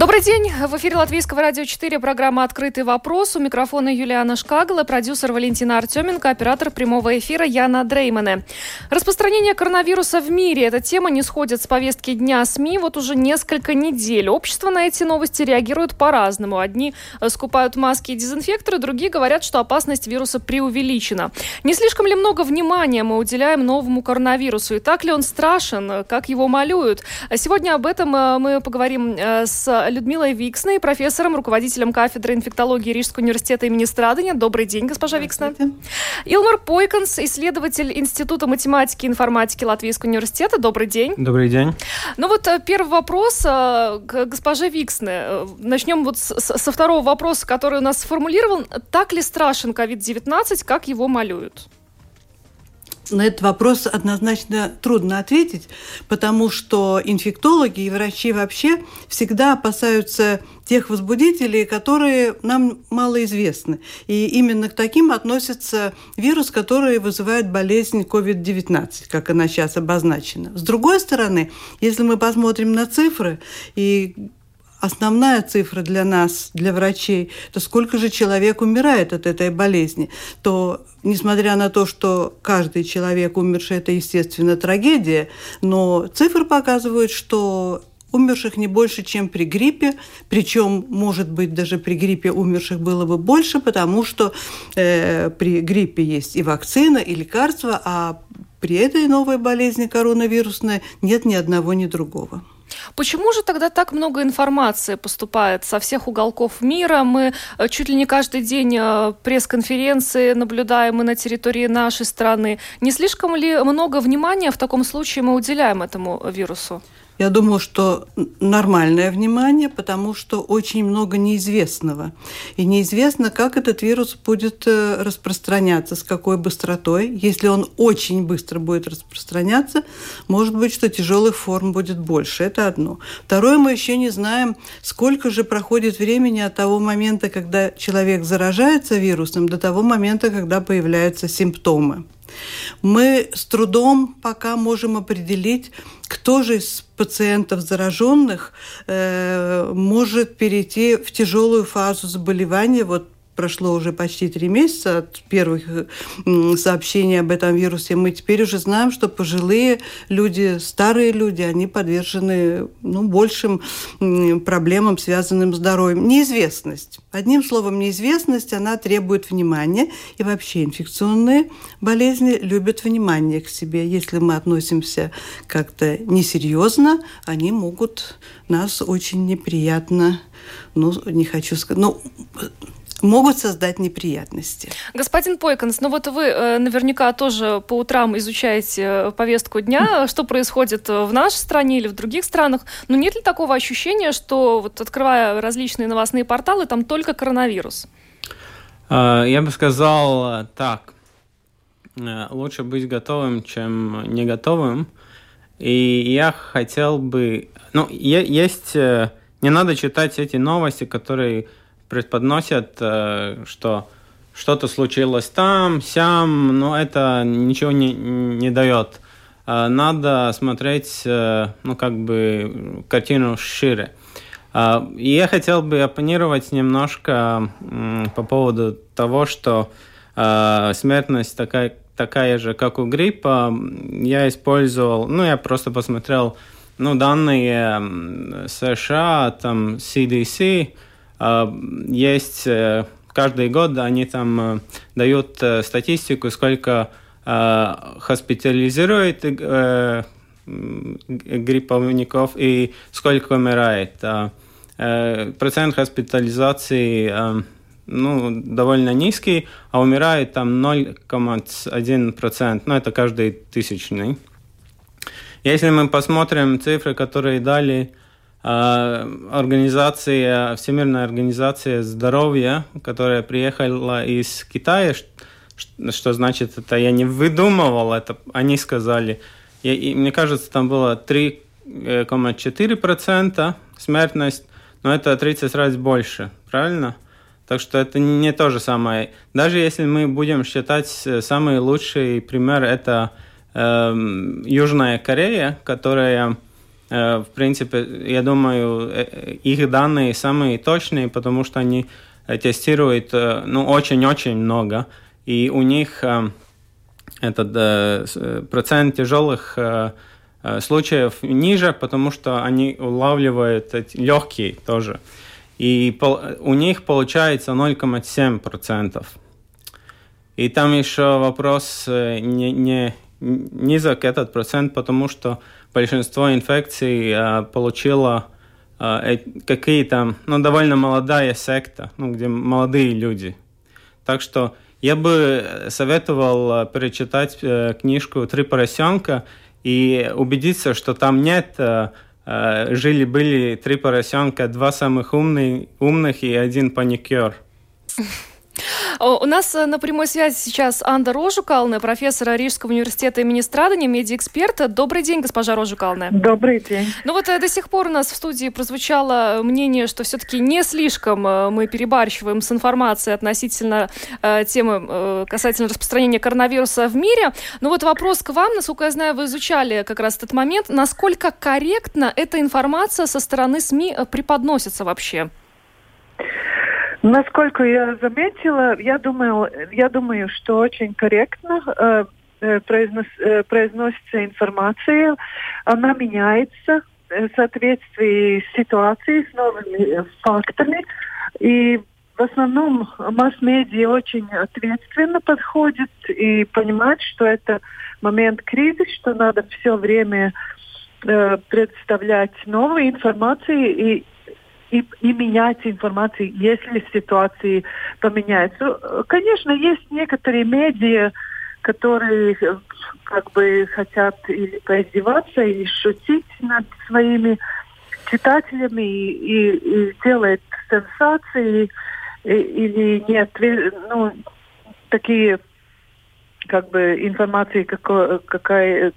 Добрый день. В эфире Латвийского радио 4 программа «Открытый вопрос». У микрофона Юлиана Шкагала, продюсер Валентина Артеменко, оператор прямого эфира Яна Дреймане. Распространение коронавируса в мире. Эта тема не сходит с повестки дня СМИ вот уже несколько недель. Общество на эти новости реагирует по-разному. Одни скупают маски и дезинфекторы, другие говорят, что опасность вируса преувеличена. Не слишком ли много внимания мы уделяем новому коронавирусу? И так ли он страшен? Как его малюют? Сегодня об этом э, мы поговорим э, с Людмилой Виксной, профессором, руководителем кафедры инфектологии Рижского университета имени Страдания. Добрый день, госпожа Виксна. Илмар Пойконс, исследователь Института математики и информатики Латвийского университета. Добрый день. Добрый день. Ну вот э, первый вопрос э, к госпоже Виксне. Начнем вот со второго вопроса, который у нас сформулирован. Так ли страшен COVID-19, как его малюют? На этот вопрос однозначно трудно ответить, потому что инфектологи и врачи вообще всегда опасаются тех возбудителей, которые нам мало известны. И именно к таким относится вирус, который вызывает болезнь COVID-19, как она сейчас обозначена. С другой стороны, если мы посмотрим на цифры и основная цифра для нас, для врачей, то сколько же человек умирает от этой болезни, то несмотря на то, что каждый человек умерший – это, естественно, трагедия, но цифры показывают, что умерших не больше, чем при гриппе, причем, может быть, даже при гриппе умерших было бы больше, потому что э, при гриппе есть и вакцина, и лекарства, а при этой новой болезни коронавирусной нет ни одного, ни другого. Почему же тогда так много информации поступает со всех уголков мира? Мы э, чуть ли не каждый день э, пресс-конференции наблюдаем и на территории нашей страны. Не слишком ли много внимания в таком случае мы уделяем этому вирусу? Я думаю, что нормальное внимание, потому что очень много неизвестного. И неизвестно, как этот вирус будет э, распространяться, с какой быстротой. Если он очень быстро будет распространяться, может быть, что тяжелых форм будет больше. Это одно. Второе, мы еще не знаем, сколько же проходит времени от того момента, когда человек заражается вирусом, до того момента, когда появляются симптомы. Мы с трудом пока можем определить, кто же из пациентов зараженных э, может перейти в тяжелую фазу заболевания. Вот прошло уже почти три месяца от первых сообщений об этом вирусе, мы теперь уже знаем, что пожилые люди, старые люди, они подвержены ну, большим проблемам, связанным с здоровьем. Неизвестность. Одним словом, неизвестность, она требует внимания. И вообще инфекционные болезни любят внимание к себе. Если мы относимся как-то несерьезно, они могут нас очень неприятно, ну, не хочу сказать, ну, могут создать неприятности. Господин Пойконс, ну вот вы э, наверняка тоже по утрам изучаете э, повестку дня, что происходит в нашей стране или в других странах. Но нет ли такого ощущения, что вот открывая различные новостные порталы, там только коронавирус? А, я бы сказал так. Э, лучше быть готовым, чем не готовым. И я хотел бы... Ну, есть... Не надо читать эти новости, которые преподносят, э, что что-то случилось там, сям, но это ничего не, не дает. Э, надо смотреть, э, ну, как бы, картину шире. И я хотел бы оппонировать немножко по поводу того, что смертность такая, такая же, как у гриппа. Я использовал, ну, я просто посмотрел, ну, данные США, там, CDC, есть э, каждый год они там э, дают э, статистику, сколько госпитализирует грипповников и сколько умирает. А, процент госпитализации ну, довольно низкий, а умирает там 0,1%, ну, это каждый тысячный. Если мы посмотрим цифры, которые дали а, организация, Всемирная организация здоровья, которая приехала из Китая, что, что значит это я не выдумывал, это они сказали. И, и мне кажется, там было 3,4% смертность, но это 30 раз больше, правильно? Так что это не то же самое. Даже если мы будем считать э, самый лучший пример, это э, Южная Корея, которая, э, в принципе, я думаю, э, их данные самые точные, потому что они тестируют э, ну, очень-очень много. И у них э, этот э, процент тяжелых э, э случаев ниже, потому что они улавливают легкие тоже. И у них получается 0,7%. И там еще вопрос э, не, не низок этот процент, потому что большинство инфекций э, получило э, какие-то, ну, довольно молодая секта, ну, где молодые люди. Так что я бы советовал перечитать книжку «Три поросенка» и убедиться, что там нет Э, жили-были три поросенка, два самых умных, умных и один паникер. У нас э, на прямой связи сейчас Анда Рожукална, профессор Рижского университета имени Страдания, медиэксперт. Добрый день, госпожа Рожукална. Добрый день. Ну вот э, до сих пор у нас в студии прозвучало мнение, что все-таки не слишком э, мы перебарщиваем с информацией относительно э, темы э, касательно распространения коронавируса в мире. Но вот вопрос к вам, насколько я знаю, вы изучали как раз этот момент, насколько корректно эта информация со стороны СМИ преподносится вообще? Насколько я заметила, я думаю, я думаю, что очень корректно э, э произнос, э, произносится информация, она меняется э, в соответствии с ситуацией, с новыми фактами. И в основном масс-медиа очень ответственно подходит и понимает, что это момент кризиса, что надо все время э, представлять новые информации и и, и менять информацию, если ситуации поменяются. Конечно, есть некоторые медиа, которые как бы хотят или поиздеваться, или шутить над своими читателями и, и, и делают сенсации или не ответ, ну, такие как бы информации, какой, какая,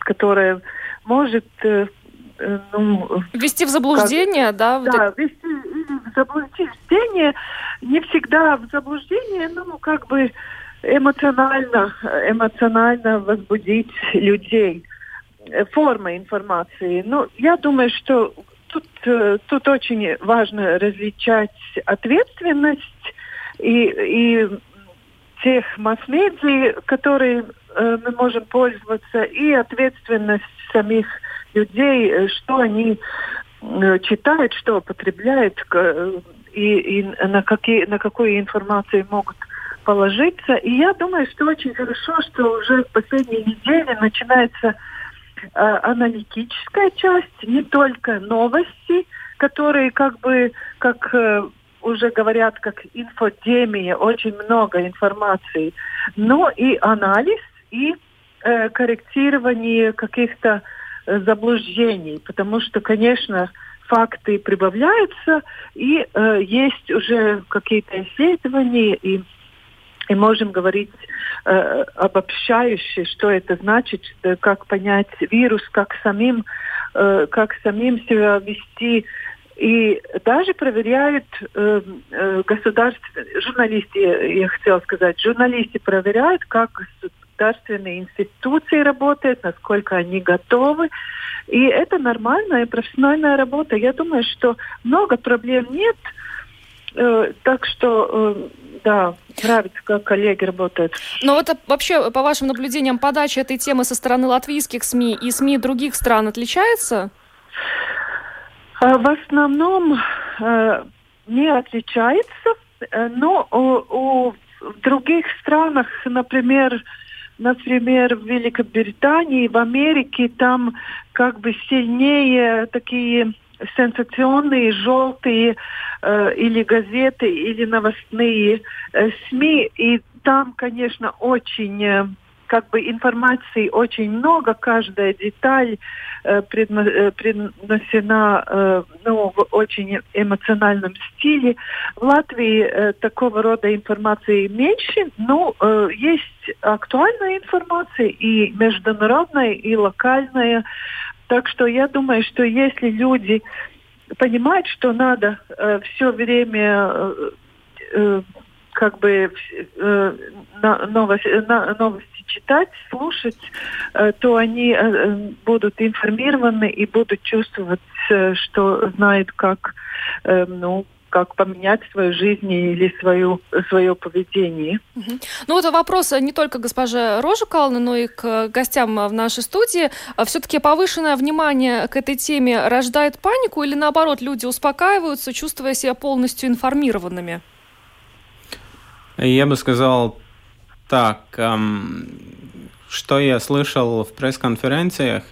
которая может э, Э, ну... Ввести в заблуждение, как, да? Вот да, это... ввести или в заблуждение, не всегда в заблуждение, ну, как бы эмоционально, эмоционально возбудить людей. Э, форма информации. Ну, я думаю, что тут, э, тут очень важно различать ответственность и, и тех масс-медиа, которые э, мы можем пользоваться, и ответственность самих людей, э, что они э, читают, что потребляют и, и на, какие, на какую информацию могут положиться. И я думаю, что очень хорошо, что уже в последние недели начинается э, аналитическая часть, не только новости, которые как бы, как э, уже говорят, как инфодемия, очень много информации, но и анализ, и э, корректирование каких-то Э, заблуждений, потому что, конечно, факты прибавляются, и э, есть уже какие-то исследования, и, и можем говорить э, обобщающе, что это значит, э, как понять вирус, как самим, э, как самим себя вести. И даже проверяют э, э, государственные, журналисты, я хотела сказать, журналисты проверяют, как государственные институции работают, насколько они готовы. И это нормальная профессиональная работа. Я думаю, что много проблем нет. Э, так что, э, да, нравится, как коллеги работают. Но вот вообще, по вашим наблюдениям, подача этой темы со стороны латвийских СМИ и СМИ других стран отличается? В основном э, не отличается, но у, у в других странах, например, например, в Великобритании, в Америке, там как бы сильнее такие сенсационные желтые э, или газеты, или новостные э, СМИ. И там, конечно, очень, э, как бы информации очень много, каждая деталь э, э, предносена э, ну, в очень эмоциональном стиле. В Латвии э, такого рода информации меньше, но э, есть актуальная информация и международная, и локальная. Так что я думаю, что если люди понимают, что надо э, все время э, э, как бы э, новости, читать, слушать, э, то они э, будут информированы и будут чувствовать, что знают, как, ну, как поменять свою жизнь или свою, свое поведение. Ну вот вопрос не только госпоже Роже Калны, но и к гостям в нашей студии. Все-таки повышенное внимание к этой теме рождает панику или наоборот люди успокаиваются, чувствуя себя полностью информированными? Я бы сказал так, эм, что я слышал в пресс-конференциях.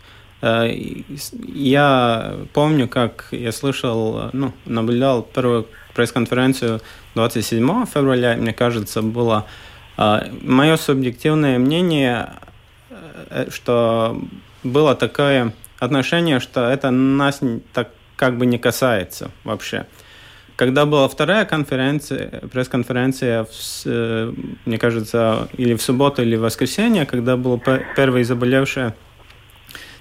Э, я помню, как я слышал, ну, наблюдал первую пресс-конференцию 27 февраля, мне кажется, было э, мое субъективное мнение, э, что было такое отношение, что это нас так как бы не касается вообще. Когда была вторая конференция, пресс-конференция, э, мне кажется, или в субботу, или в воскресенье, когда был первый заболевший,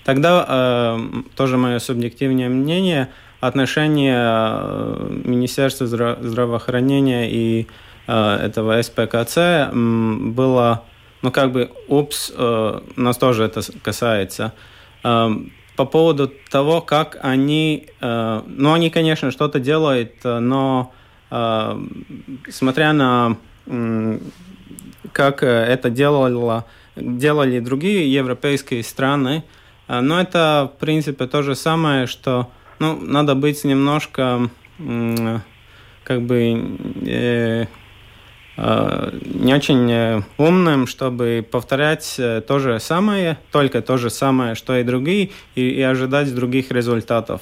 тогда э, тоже мое субъективное мнение, отношение э, Министерства здраво- здравоохранения и этого СПКЦ было, ну как бы, упс, нас тоже это касается. Э, по поводу того, как они, э, ну, они, конечно, что-то делают, э, но э, смотря на э, как это делало, делали другие европейские страны, э, но это, в принципе, то же самое, что, ну, надо быть немножко, э, как бы, э, не очень э, умным, чтобы повторять э, то же самое, только то же самое, что и другие, и, и ожидать других результатов.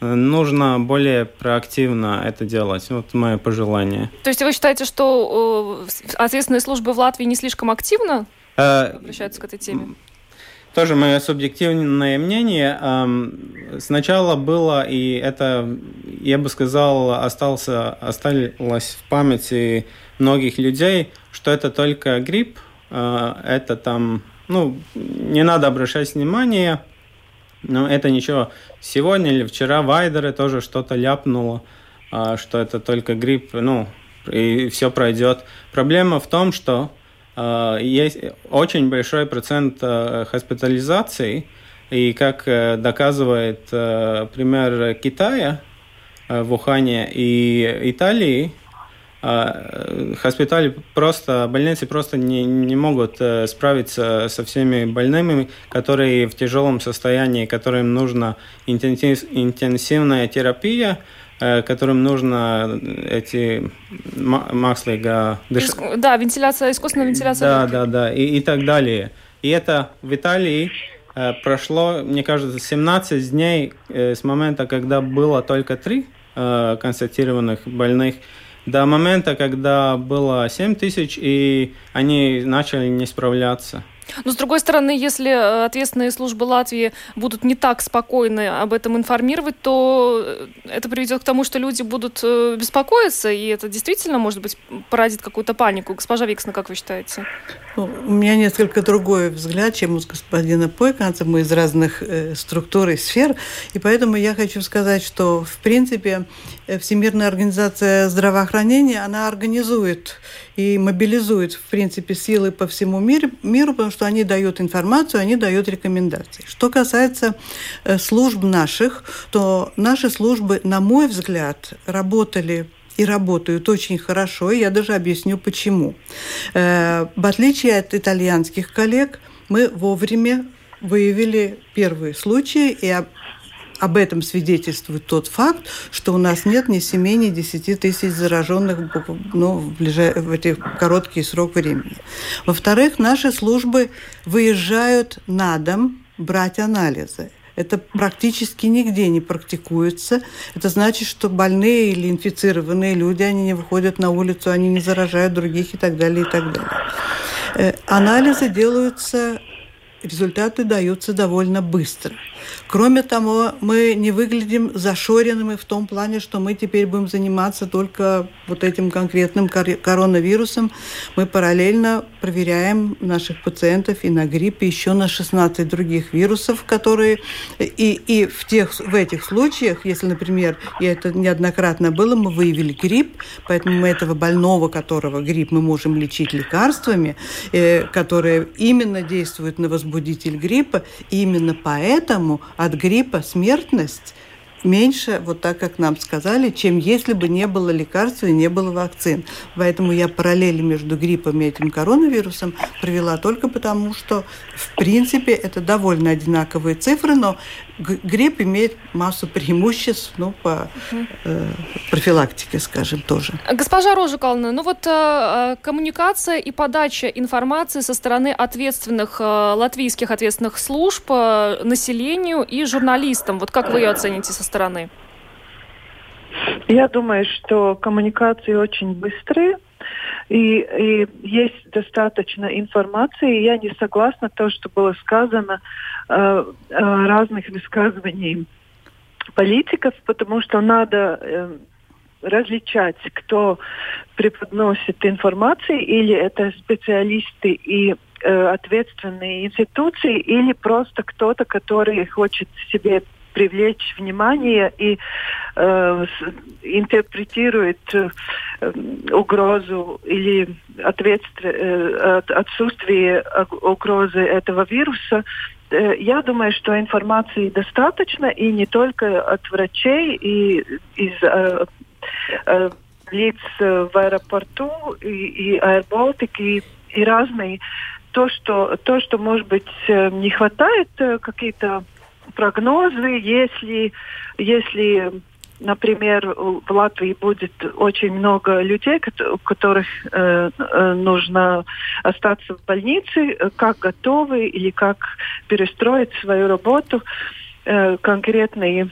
Нужно более проактивно это делать. Вот мое пожелание. То есть вы считаете, что э, ответственные службы в Латвии не слишком активно э, обращаются к этой теме? Тоже мое субъективное мнение. Сначала было, и это, я бы сказал, остался, осталось в памяти многих людей, что это только грипп, а, это там, ну, не надо обращать внимание, но это ничего. Сегодня или вчера Вайдеры тоже что-то ляпнуло, а, что это только грипп, ну, и все пройдет. Проблема в том, что а, есть очень большой процент госпитализаций, и как э, доказывает э, пример Китая э, в Ухане и Италии, а, просто, больницы просто не, не могут э, справиться со всеми больными, которые в тяжелом состоянии, которым нужна интенсив, интенсивная терапия, э, которым нужно эти маслига... Дыш... Да, вентиляция, искусственная вентиляция. Да, да, да, и, и так далее. И это в Италии э, прошло, мне кажется, 17 дней с момента, когда было только три констатированных больных, до момента, когда было 7 тысяч, и они начали не справляться. Но, с другой стороны, если э, ответственные службы Латвии будут не так спокойны об этом информировать, то э, это приведет к тому, что люди будут э, беспокоиться, и это действительно, может быть, породит какую-то панику. Госпожа Виксна, как вы считаете? Ну, у меня несколько другой взгляд, чем у господина Пойканца. Мы из разных э, структур и сфер. И поэтому я хочу сказать, что, в принципе, Всемирная организация здравоохранения, она организует и мобилизует, в принципе, силы по всему миру, миру потому что они дают информацию, они дают рекомендации. Что касается э, служб наших, то наши службы, на мой взгляд, работали и работают очень хорошо. И я даже объясню, почему. Э, в отличие от итальянских коллег, мы вовремя выявили первые случаи и об этом свидетельствует тот факт, что у нас нет ни 7, ни 10 тысяч зараженных ну, в, ближай... в эти короткий срок времени. Во-вторых, наши службы выезжают на дом брать анализы. Это практически нигде не практикуется. Это значит, что больные или инфицированные люди, они не выходят на улицу, они не заражают других и так далее, и так далее. Э, анализы делаются результаты даются довольно быстро. Кроме того, мы не выглядим зашоренными в том плане, что мы теперь будем заниматься только вот этим конкретным коронавирусом. Мы параллельно проверяем наших пациентов и на грипп, и еще на 16 других вирусов, которые... И, и в, тех, в этих случаях, если, например, и это неоднократно было, мы выявили грипп, поэтому мы этого больного, которого грипп, мы можем лечить лекарствами, э, которые именно действуют на возбудитель гриппа, и именно поэтому от гриппа смертность меньше, вот так как нам сказали, чем если бы не было лекарств и не было вакцин. Поэтому я параллели между гриппом и этим коронавирусом провела только потому, что в принципе это довольно одинаковые цифры, но грипп имеет массу преимуществ ну, по э, профилактике, скажем, тоже. Госпожа Рожикална, ну вот э, э, коммуникация и подача информации со стороны ответственных, э, латвийских ответственных служб э, населению и журналистам, вот как вы ее оцените со стороны? Я думаю, что коммуникации очень быстрые. И, и есть достаточно информации. Я не согласна то, что было сказано э, э, разных высказываний политиков, потому что надо э, различать, кто преподносит информацию, или это специалисты и э, ответственные институции, или просто кто-то, который хочет себе привлечь внимание и э, интерпретирует э, угрозу или э, отсутствие угрозы этого вируса, э, я думаю, что информации достаточно, и не только от врачей, и из э, э, лиц в аэропорту, и, и Air и, и разные. То что, то, что, может быть, э, не хватает э, какие-то прогнозы, если, если например, в Латвии будет очень много людей, у которых э, э, нужно остаться в больнице, как готовы или как перестроить свою работу, э, конкретные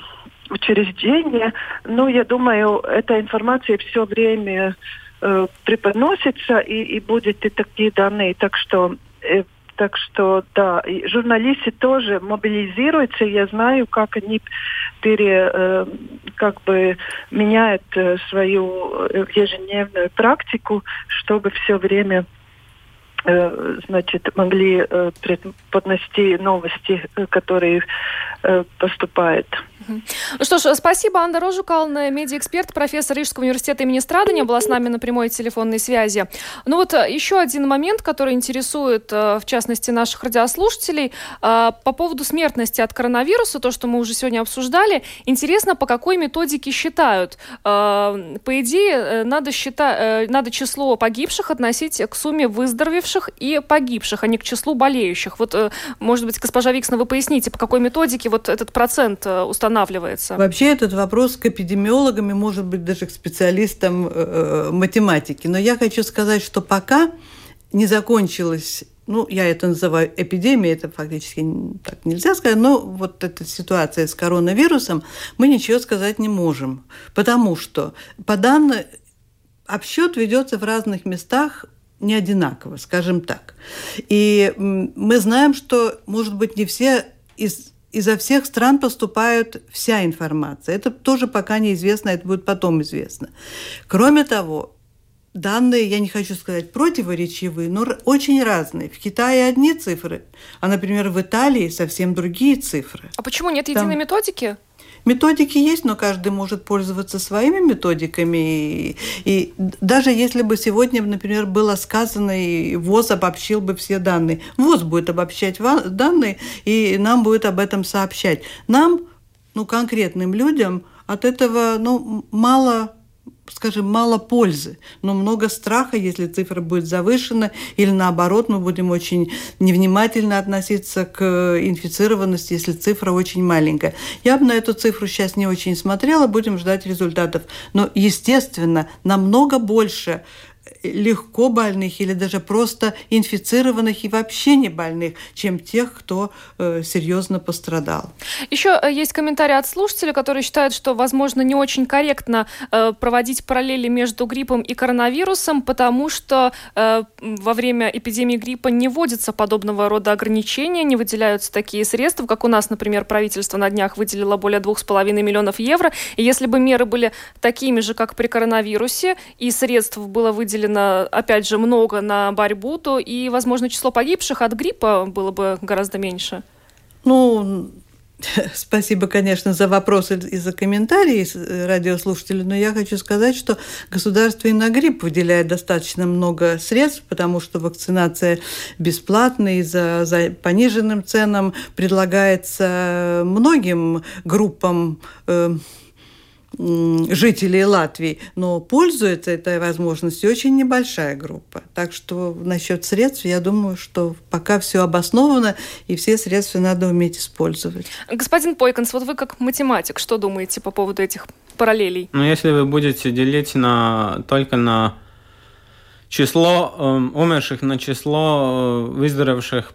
учреждения. Ну, я думаю, эта информация все время э, преподносится и, и будет и такие данные. Так что э, так что, да, и журналисты тоже мобилизируются. Я знаю, как они пере, э, как бы меняют э, свою э, ежедневную практику, чтобы все время значит, могли э, поднести новости, э, которые э, поступают. Ну что ж, спасибо, Анна Рожукална, медиаэксперт, профессор Рижского университета имени Страдания, была с нами на прямой телефонной связи. Ну вот э, еще один момент, который интересует, э, в частности, наших радиослушателей, э, по поводу смертности от коронавируса, то, что мы уже сегодня обсуждали. Интересно, по какой методике считают? По идее, надо, считать, надо число погибших относить к сумме выздоровевших и погибших, а не к числу болеющих. Вот, может быть, госпожа Виксна, вы поясните, по какой методике вот этот процент устанавливается? устанавливается? Вообще этот вопрос к эпидемиологам и, может быть, даже к специалистам э, э, математики. Но я хочу сказать, что пока не закончилась ну, я это называю эпидемией, это фактически так нельзя сказать, но вот эта ситуация с коронавирусом, мы ничего сказать не можем, потому что по данным обсчет ведется в разных местах не одинаково, скажем так. И мы знаем, что, может быть, не все из изо всех стран поступает вся информация. Это тоже пока неизвестно, это будет потом известно. Кроме того, данные, я не хочу сказать противоречивые, но очень разные. В Китае одни цифры, а, например, в Италии совсем другие цифры. А почему нет единой Там... методики? Методики есть, но каждый может пользоваться своими методиками. И, и даже если бы сегодня, например, было сказано, и ВОЗ обобщил бы все данные, ВОЗ будет обобщать данные, и нам будет об этом сообщать. Нам, ну, конкретным людям от этого ну, мало скажем, мало пользы, но много страха, если цифра будет завышена, или наоборот, мы будем очень невнимательно относиться к инфицированности, если цифра очень маленькая. Я бы на эту цифру сейчас не очень смотрела, будем ждать результатов. Но, естественно, намного больше легко больных или даже просто инфицированных и вообще не больных, чем тех, кто э, серьезно пострадал. Еще э, есть комментарий от слушателя, который считает, что, возможно, не очень корректно э, проводить параллели между гриппом и коронавирусом, потому что во время эпидемии гриппа не вводятся подобного рода ограничения, не выделяются такие средства, как у нас, например, правительство на днях выделило более 2,5 миллионов евро. И если бы меры были такими же, как при коронавирусе, и средств было выделено, опять же, много на борьбу, то и, возможно, число погибших от гриппа было бы гораздо меньше. Ну, Спасибо, конечно, за вопросы и за комментарии э, радиослушателей, но я хочу сказать, что государство и на грипп выделяет достаточно много средств, потому что вакцинация бесплатная и за, за пониженным ценам предлагается многим группам э, жителей Латвии, но пользуется этой возможностью очень небольшая группа. Так что насчет средств, я думаю, что пока все обосновано, и все средства надо уметь использовать. Господин Пойконс, вот вы как математик, что думаете по поводу этих параллелей? Ну, если вы будете делить на, только на число э, умерших на число э, выздоровевших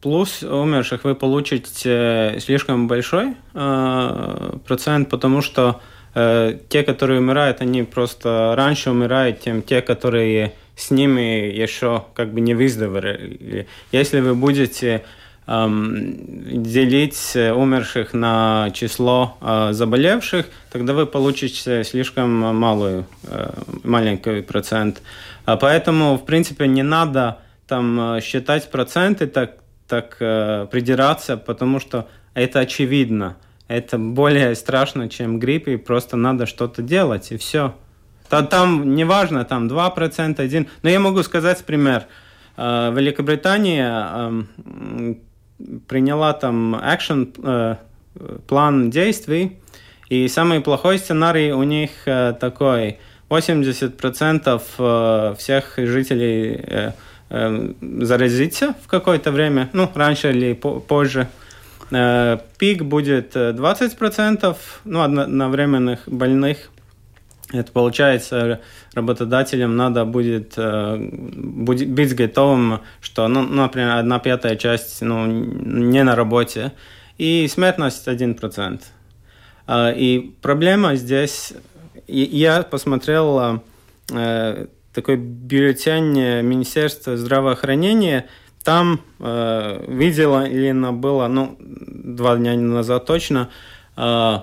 плюс умерших, вы получите слишком большой э, процент, потому что Э, те, которые умирают, они просто раньше умирают, чем те, которые с ними еще как бы не выздоровели. Если вы будете эм, делить умерших на число э, заболевших, тогда вы получите слишком малую, э, маленький процент. А поэтому, в принципе, не надо там считать проценты, так, так э, придираться, потому что это очевидно это более страшно, чем грипп, и просто надо что-то делать, и все. Там, там неважно, там 2%, 1%. Но я могу сказать пример. Э, Великобритания приняла там action, э, план действий, и самый плохой сценарий у них э, такой. 80% всех жителей заразиться в какое-то время, ну, раньше или позже – пик будет 20% э, ну, одновременных больных. Это получается, работодателям надо будет, э, будет быть готовым, что, ну, например, одна пятая часть ну, не на работе, и смертность 1%. И проблема здесь, я посмотрел такой бюллетень Министерства здравоохранения – там э, видела было, ну, два дня назад точно, э,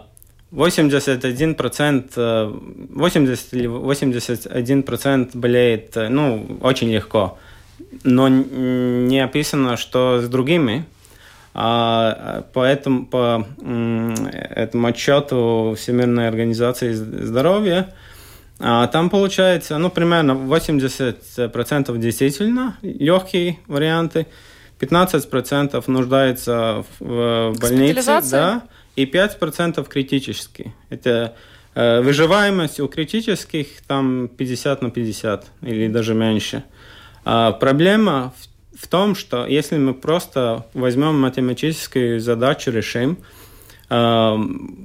81%, 80 э, или 81% болеет, э, ну, очень легко. Но не описано, что с другими. А, поэтому по этому отчету Всемирной организации здоровья там получается, ну, примерно 80% действительно легкие варианты, 15% нуждается в больнице, да, и 5% критические. Это э, выживаемость у критических там 50 на 50 или даже меньше. А проблема в, в том, что если мы просто возьмем математическую задачу, решим, э,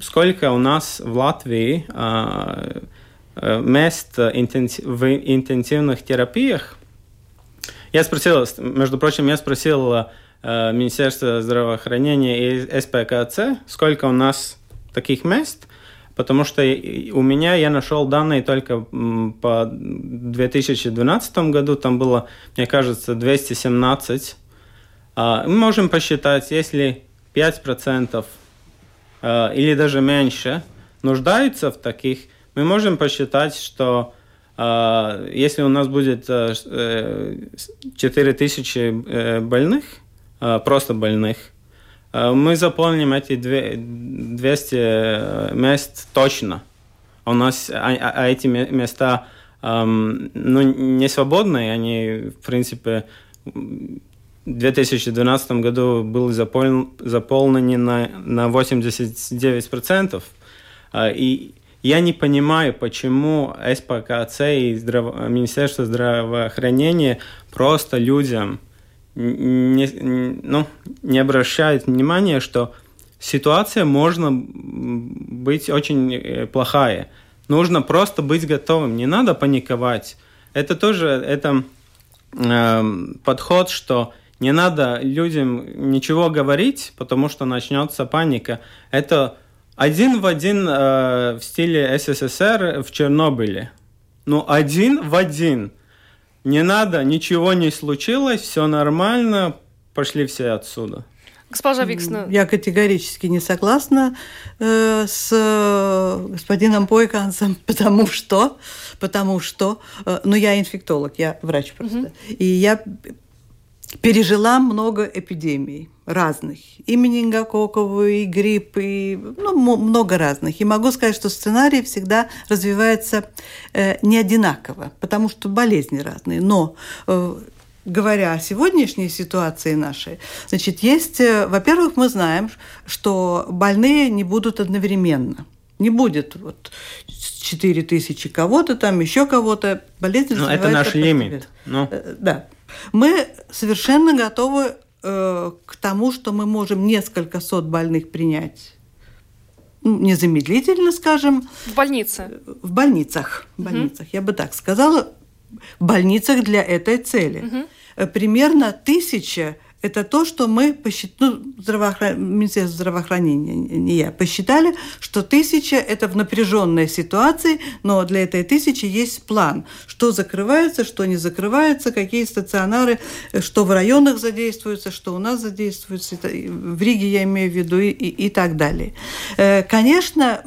сколько у нас в Латвии Э, мест в интенсивных терапиях. Я спросил, между прочим, я спросил э, Министерство здравоохранения и СПКЦ, сколько у нас таких мест, потому что у меня я нашел данные только по 2012 году, там было, мне кажется, 217. А, мы можем посчитать, если 5% э, или даже меньше нуждаются в таких мы можем посчитать, что э, если у нас будет э, 4000 э, э, больных, э, просто больных, э, мы заполним эти 200 мест точно. У нас, а, а, а эти места эм, ну, не свободные, они, в принципе, в 2012 году были запол... заполнены на, на 89%. И я не понимаю, почему СПКЦ и здраво... Министерство здравоохранения просто людям не, ну, не обращают внимания, что ситуация можно быть очень э, плохая. Нужно просто быть готовым, не надо паниковать. это тоже это э, подход, что не надо людям ничего говорить, потому что начнется паника. Это один в один э, в стиле СССР в Чернобыле. Ну, один в один. Не надо, ничего не случилось, все нормально, пошли все отсюда. Госпожа Виксна. Я категорически не согласна э, с э, господином Пойкансом, потому что, потому что, э, ну я инфектолог, я врач просто, угу. и я пережила много эпидемий разных. И менингококковую, и грипп, и ну, много разных. И могу сказать, что сценарий всегда развивается э, не одинаково, потому что болезни разные. Но э, говоря о сегодняшней ситуации нашей, значит, есть, э, во-первых, мы знаем, что больные не будут одновременно. Не будет вот 4 тысячи кого-то там, еще кого-то. Болезнь Но ну, это наш лимит. Ну. Э, да. Мы совершенно готовы э, к тому, что мы можем несколько сот больных принять ну, незамедлительно, скажем. В больнице. В больницах. В больницах, угу. я бы так сказала. В больницах для этой цели. Угу. Примерно тысяча это то, что мы посчитали, ну, здравоохран... Министерство здравоохранения, не я, посчитали, что тысяча – это в напряженной ситуации, но для этой тысячи есть план, что закрывается, что не закрывается, какие стационары, что в районах задействуются, что у нас задействуется, в Риге я имею в виду, и, и, и так далее. Э, конечно,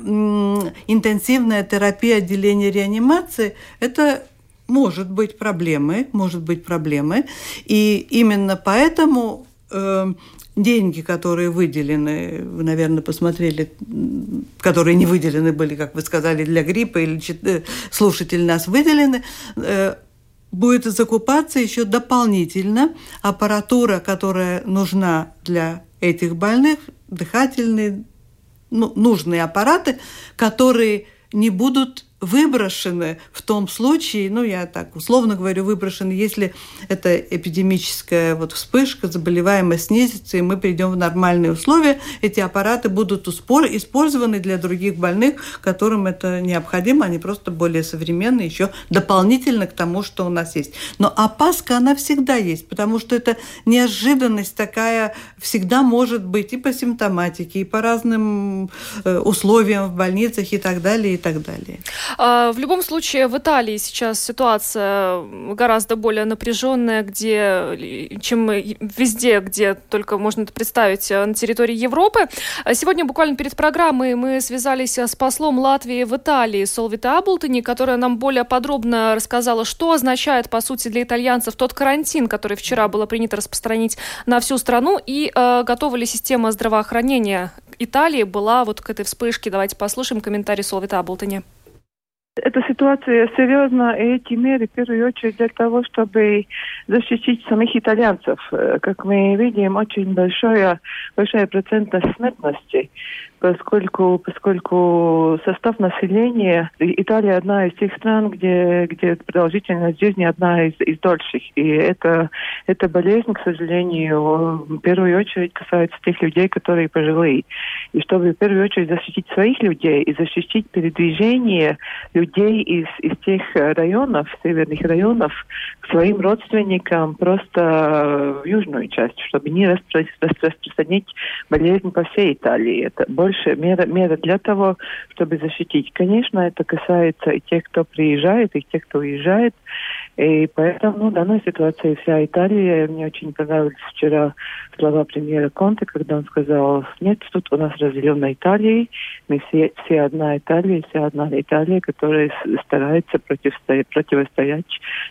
интенсивная терапия отделения реанимации – это может быть проблемы, может быть проблемы. И именно поэтому э, деньги, которые выделены, вы, наверное, посмотрели, которые не выделены были, как вы сказали, для гриппа, или э, слушатель нас выделены, э, будет закупаться еще дополнительно аппаратура, которая нужна для этих больных, дыхательные, ну, нужные аппараты, которые не будут выброшены в том случае, ну, я так условно говорю, выброшены, если это эпидемическая вот вспышка, заболеваемость снизится, и мы придем в нормальные условия, эти аппараты будут использованы для других больных, которым это необходимо, они просто более современные, еще дополнительно к тому, что у нас есть. Но опаска, она всегда есть, потому что это неожиданность такая всегда может быть и по симптоматике, и по разным э, условиям в больницах и так далее, и так далее. А, в любом случае, в Италии сейчас ситуация гораздо более напряженная, где, чем везде, где только можно это представить э, на территории Европы. А сегодня буквально перед программой мы связались с послом Латвии в Италии Солвита Аблтони, которая нам более подробно рассказала, что означает, по сути, для итальянцев тот карантин, который вчера было принято распространить на всю страну, и э, готова ли система здравоохранения Италии была вот к этой вспышке. Давайте послушаем комментарий Солвита Аблтони. Эта ситуация серьезна, и эти меры в первую очередь для того, чтобы защитить самих итальянцев. Э, как мы видим, очень большая, большая процентность смертности поскольку, поскольку состав населения, Италия одна из тех стран, где, где продолжительность жизни одна из, из дольших. И это, эта болезнь, к сожалению, в первую очередь касается тех людей, которые пожилые. И чтобы в первую очередь защитить своих людей и защитить передвижение людей из, из тех районов, северных районов, к своим родственникам просто в южную часть, чтобы не распространить болезнь по всей Италии. Это больше мера, мера для того, чтобы защитить. Конечно, это касается и тех, кто приезжает, и тех, кто уезжает. И поэтому ну, в данной ситуации вся Италия, мне очень понравились вчера слова премьера Конте, когда он сказал, нет, тут у нас разделена Италия, мы все, все одна Италия, вся одна Италия, которая старается противостоять, противостоять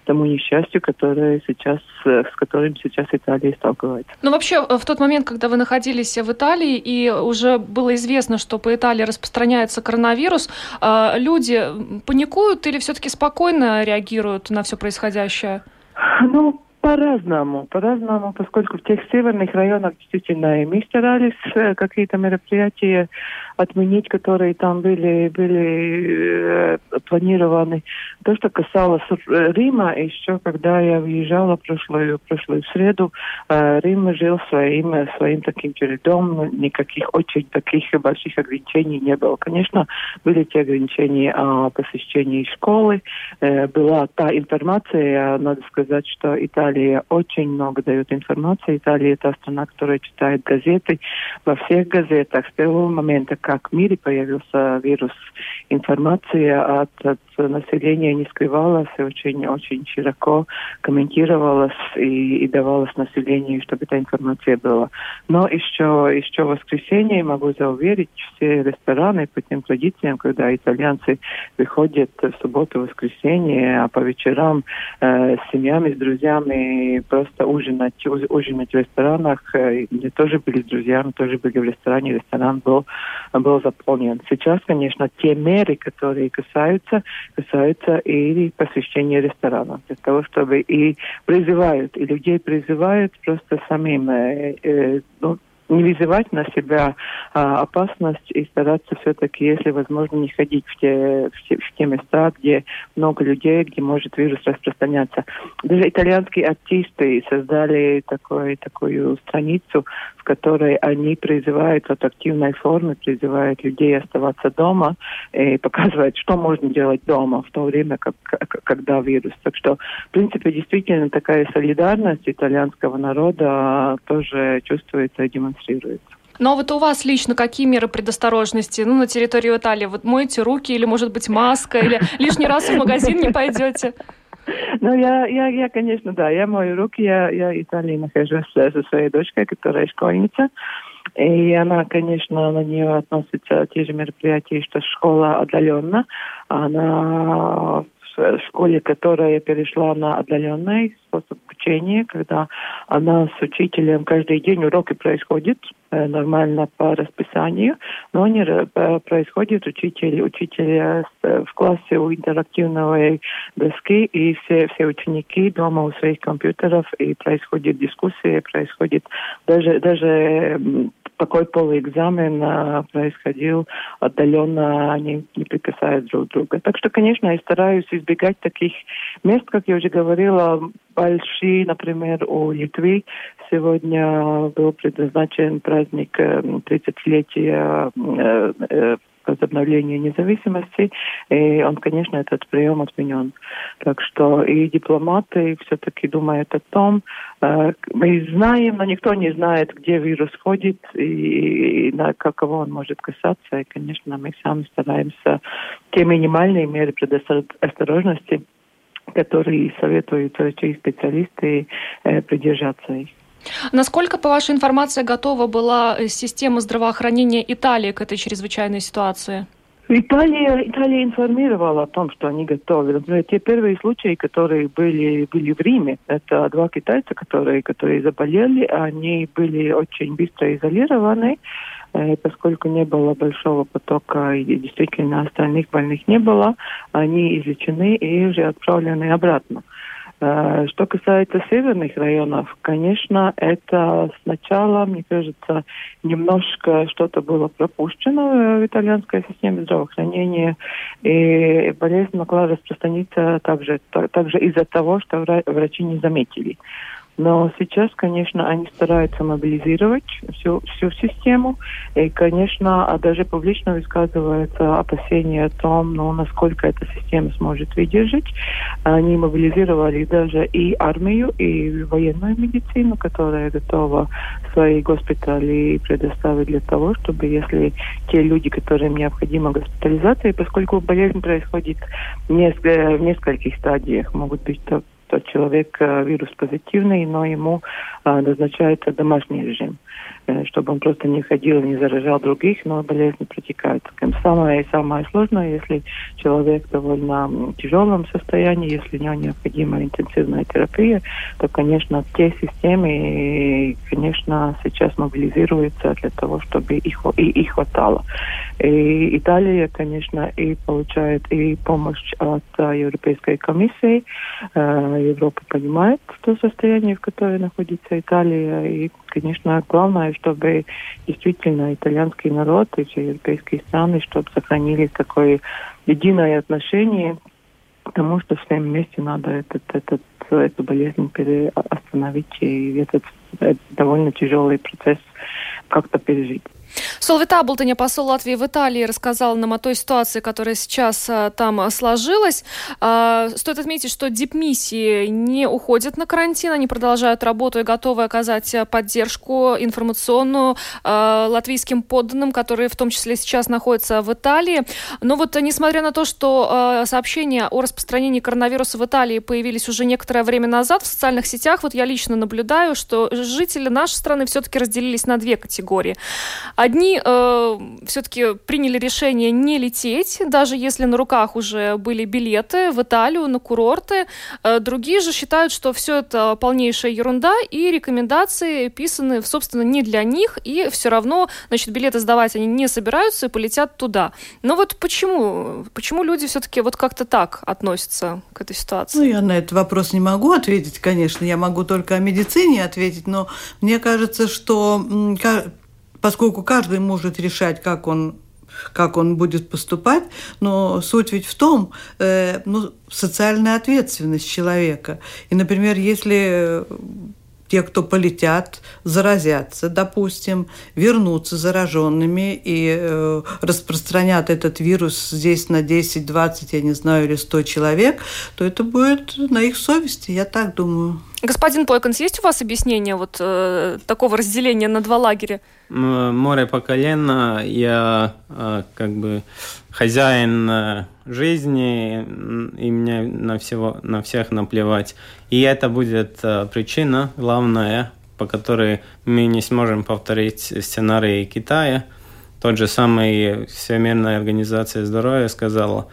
тому несчастью, которое сейчас, с которым сейчас Италия сталкивается. Ну вообще, в тот момент, когда вы находились в Италии, и уже было известно, что по Италии распространяется коронавирус, а, люди паникуют или все-таки спокойно реагируют на все происходящее? Ну, по-разному, по-разному, поскольку в тех северных районах действительно и мы старались э, какие-то мероприятия отменить, которые там были, были э, планированы. То, что касалось э, Рима, еще когда я въезжала прошлую, прошлую среду, э, Рим жил своим, своим таким чередом, никаких очень таких больших ограничений не было. Конечно, были те ограничения о посещении школы, э, была та информация, надо сказать, что Италия очень много дает информации. Италия это страна, которая читает газеты. Во всех газетах с первого момента, как в мире появился вирус, информация от, от населения не скрывалась и очень-очень широко комментировалась и, и давалась населению, чтобы эта информация была. Но еще, еще в воскресенье могу зауверить, все рестораны по тем традициям, когда итальянцы выходят в субботу, воскресенье, а по вечерам э, с семьями, с друзьями просто ужинать, ужинать в ресторанах. Э, мне тоже были друзья, мы тоже были в ресторане, ресторан был, был заполнен. Сейчас, конечно, те меры, которые касаются, касаются и посещения ресторанов, для того, чтобы и призывают, и людей призывают просто самим э, э, ну, не вызывать на себя а, опасность и стараться все-таки, если возможно, не ходить в те, в, те, в те места, где много людей, где может вирус распространяться. Даже итальянские артисты создали такой, такую страницу, в которой они призывают от активной формы, призывают людей оставаться дома и показывают, что можно делать дома в то время, как, когда вирус. Так что, в принципе, действительно такая солидарность итальянского народа тоже чувствуется и демонстрируется демонстрируется. Но вот у вас лично какие меры предосторожности? Ну, на территории Италии вот моете руки или, может быть, маска, или лишний раз в магазин не пойдете? Ну, я, я, я, конечно, да, я мою руки, я, я в Италии нахожусь со своей дочкой, которая школьница. И она, конечно, на нее относятся те же мероприятия, что школа отдаленно. Она в школе, которая перешла на отдаленный способ обучения, когда она с учителем каждый день уроки происходят э, нормально по расписанию, но они э, происходят учитель, э, в классе у интерактивной доски, и все, все ученики дома у своих компьютеров, и происходит дискуссия, происходит даже, даже такой полуэкзамен а, происходил отдаленно, они не прикасаясь друг к другу. Так что, конечно, я стараюсь избегать таких мест, как я уже говорила, большие, например, у Литвы сегодня был предназначен праздник 30-летия э, э, возобновления независимости, и он, конечно, этот прием отменен. Так что и дипломаты все-таки думают о том, э, мы знаем, но никто не знает, где вирус ходит и, и на какого он может касаться, и, конечно, мы сами стараемся те минимальные меры предосторожности, которые советуют врачи-специалисты, э, придержаться их. Насколько, по вашей информации, готова была э, система здравоохранения Италии к этой чрезвычайной ситуации? Италия, Италия информировала о том, что они готовы. Например, те первые случаи, которые были, были в Риме, это два китайца, которые, которые заболели, они были очень быстро изолированы, э, поскольку не было большого потока и действительно остальных больных не было, они излечены и уже отправлены обратно. Что касается северных районов, конечно, это сначала, мне кажется, немножко что-то было пропущено в итальянской системе здравоохранения, и болезнь могла распространиться также, также из-за того, что врачи не заметили. Но сейчас, конечно, они стараются мобилизировать всю, всю систему. И, конечно, а даже публично высказывается опасение о том, ну, насколько эта система сможет выдержать. Они мобилизировали даже и армию, и военную медицину, которая готова свои госпитали предоставить для того, чтобы если те люди, которым необходима госпитализация, поскольку болезнь происходит в нескольких стадиях, могут быть что человек э, вирус позитивный, но ему э, назначается домашний режим. Э, чтобы он просто не ходил, не заражал других, но болезнь протекает. Самое самое сложное, если человек довольно тяжелом состоянии, если у него необходима интенсивная терапия, то, конечно, те системы, конечно, сейчас мобилизируются для того, чтобы их, и, их хватало. И Италия, конечно, и получает и помощь от Европейской комиссии. Европа понимает то состояние, в котором находится Италия. И, конечно, главное, чтобы действительно итальянский народ и все европейские страны, чтобы сохранили такое единое отношение потому что всем вместе надо этот, этот, эту болезнь остановить и этот, этот довольно тяжелый процесс как-то пережить. Солвита Аблтоне, посол Латвии в Италии, рассказал нам о той ситуации, которая сейчас а, там а, сложилась. А, стоит отметить, что дипмиссии не уходят на карантин, они продолжают работу и готовы оказать поддержку информационную латвийским подданным, которые в том числе сейчас находятся в Италии. Но вот несмотря на то, что сообщения о распространении коронавируса в Италии появились уже некоторое время назад в социальных сетях, вот я лично наблюдаю, что жители нашей страны все-таки разделились на две категории. Одни э, все-таки приняли решение не лететь, даже если на руках уже были билеты в Италию, на курорты. Э, другие же считают, что все это полнейшая ерунда, и рекомендации писаны, собственно, не для них, и все равно, значит, билеты сдавать они не собираются и полетят туда. Но вот почему? Почему люди все-таки вот как-то так относятся к этой ситуации? Ну, я на этот вопрос не могу ответить, конечно. Я могу только о медицине ответить, но мне кажется, что поскольку каждый может решать, как он как он будет поступать, но суть ведь в том, э, ну, социальная ответственность человека. И, например, если те, кто полетят, заразятся, допустим, вернутся зараженными и э, распространят этот вирус здесь на 10, 20, я не знаю, или 100 человек, то это будет на их совести, я так думаю. Господин Пойконс, есть у вас объяснение вот э, такого разделения на два лагеря? Море по колено, я как бы хозяин э, жизни, и мне на, всего, на всех наплевать. И это будет э, причина главная, по которой мы не сможем повторить сценарий Китая. Тот же самый Всемирная организация здоровья сказала,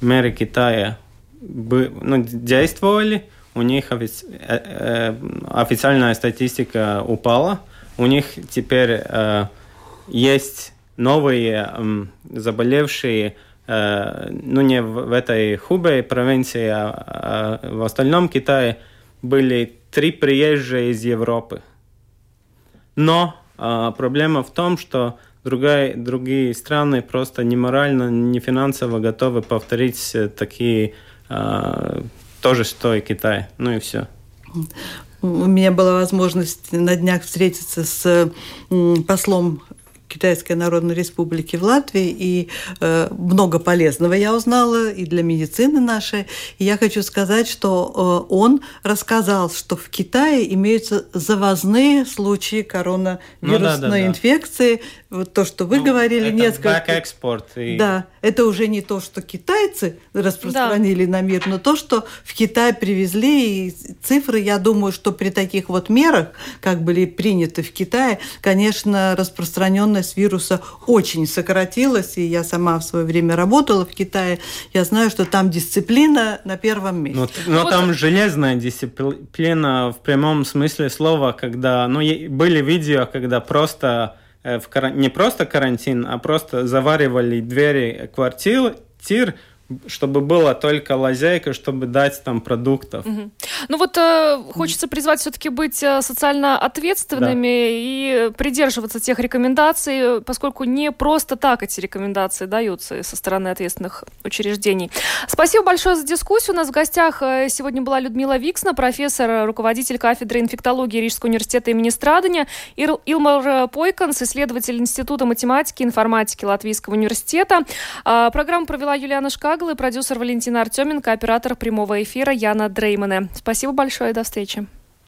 меры Китая бы, ну, действовали – у них офици... Э, э, официальная статистика упала, у них теперь э, есть новые э, заболевшие, э, ну не в, в этой Хубе провинции, а, а в остальном Китае были три приезжие из Европы. Но э, проблема в том, что другая, другие страны просто ни морально, ни финансово готовы повторить такие э, тоже что и Китай. Ну и все. У меня была возможность на днях встретиться с послом Китайской Народной Республики в Латвии, и э, много полезного я узнала и для медицины нашей. И я хочу сказать, что э, он рассказал, что в Китае имеются завозные случаи коронавирусной ну, да, да, да. инфекции. Вот то, что вы ну, говорили, это несколько... экспорт. И... Да, это уже не то, что китайцы распространили да. на мир, но то, что в Китай привезли, и цифры, я думаю, что при таких вот мерах, как были приняты в Китае, конечно, распространенность вируса очень сократилась, и я сама в свое время работала в Китае, я знаю, что там дисциплина на первом месте. Но, но вот. там железная дисциплина в прямом смысле слова, когда, ну, были видео, когда просто Э, в каран... не просто карантин, а просто заваривали двери квартир, чтобы была только лазейка, чтобы дать там продуктов. Угу. Ну вот э, хочется призвать все-таки быть э, социально ответственными да. и придерживаться тех рекомендаций, поскольку не просто так эти рекомендации даются со стороны ответственных учреждений. Спасибо большое за дискуссию. У нас в гостях э, сегодня была Людмила Виксна, профессор, руководитель кафедры инфектологии Рижского университета имени Страдания, Ил Илмар Пойканс, исследователь Института математики и информатики Латвийского университета. Э, программу провела Юлиана Шка Шаглы, продюсер Валентина Артеменко, оператор прямого эфира Яна Дреймане. Спасибо большое, до встречи.